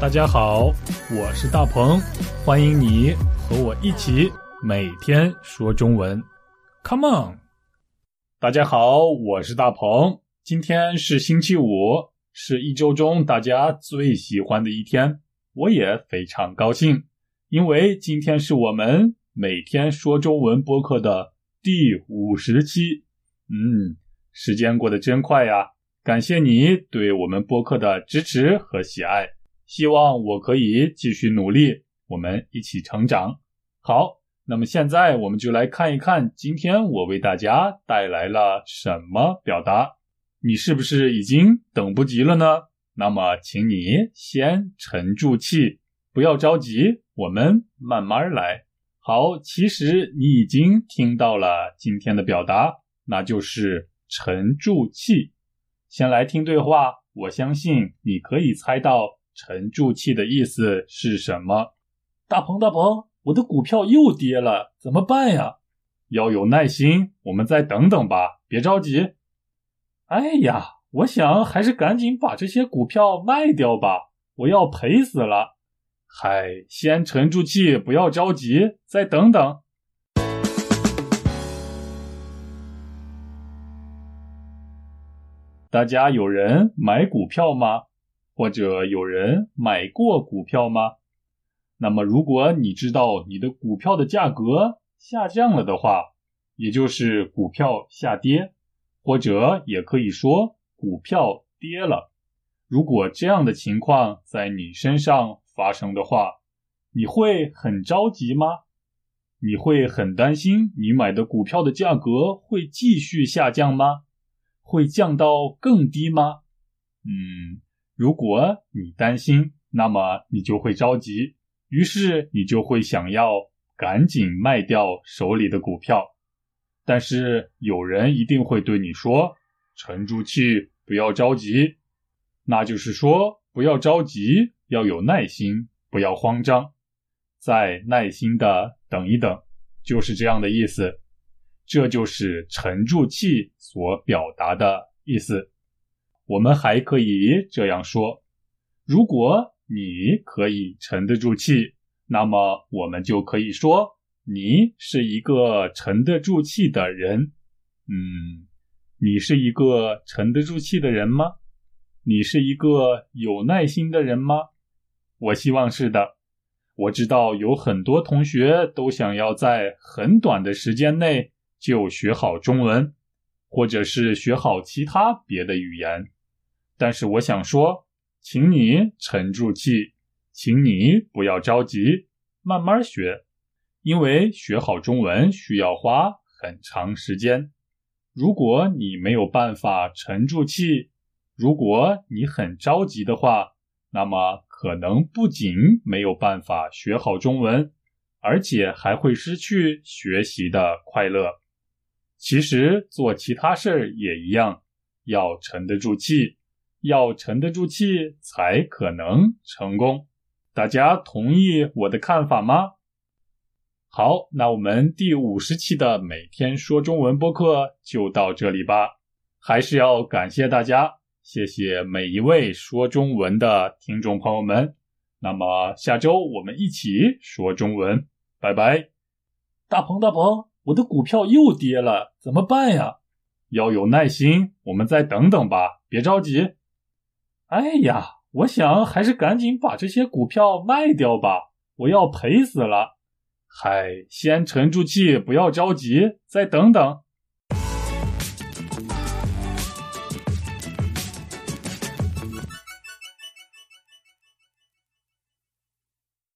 大家好，我是大鹏，欢迎你和我一起每天说中文。Come on！大家好，我是大鹏，今天是星期五，是一周中大家最喜欢的一天，我也非常高兴，因为今天是我们每天说中文播客的第五十期。嗯，时间过得真快呀！感谢你对我们播客的支持和喜爱。希望我可以继续努力，我们一起成长。好，那么现在我们就来看一看，今天我为大家带来了什么表达。你是不是已经等不及了呢？那么，请你先沉住气，不要着急，我们慢慢来。好，其实你已经听到了今天的表达，那就是沉住气。先来听对话，我相信你可以猜到。沉住气的意思是什么？大鹏，大鹏，我的股票又跌了，怎么办呀？要有耐心，我们再等等吧，别着急。哎呀，我想还是赶紧把这些股票卖掉吧，我要赔死了。嗨，先沉住气，不要着急，再等等。大家有人买股票吗？或者有人买过股票吗？那么，如果你知道你的股票的价格下降了的话，也就是股票下跌，或者也可以说股票跌了。如果这样的情况在你身上发生的话，你会很着急吗？你会很担心你买的股票的价格会继续下降吗？会降到更低吗？嗯。如果你担心，那么你就会着急，于是你就会想要赶紧卖掉手里的股票。但是有人一定会对你说：“沉住气，不要着急。”那就是说，不要着急，要有耐心，不要慌张，再耐心的等一等，就是这样的意思。这就是沉住气所表达的意思。我们还可以这样说：如果你可以沉得住气，那么我们就可以说你是一个沉得住气的人。嗯，你是一个沉得住气的人吗？你是一个有耐心的人吗？我希望是的。我知道有很多同学都想要在很短的时间内就学好中文，或者是学好其他别的语言。但是我想说，请你沉住气，请你不要着急，慢慢学，因为学好中文需要花很长时间。如果你没有办法沉住气，如果你很着急的话，那么可能不仅没有办法学好中文，而且还会失去学习的快乐。其实做其他事儿也一样，要沉得住气。要沉得住气才可能成功，大家同意我的看法吗？好，那我们第五十期的每天说中文播客就到这里吧。还是要感谢大家，谢谢每一位说中文的听众朋友们。那么下周我们一起说中文，拜拜。大鹏大鹏，我的股票又跌了，怎么办呀？要有耐心，我们再等等吧，别着急。哎呀，我想还是赶紧把这些股票卖掉吧，我要赔死了。嗨，先沉住气，不要着急，再等等。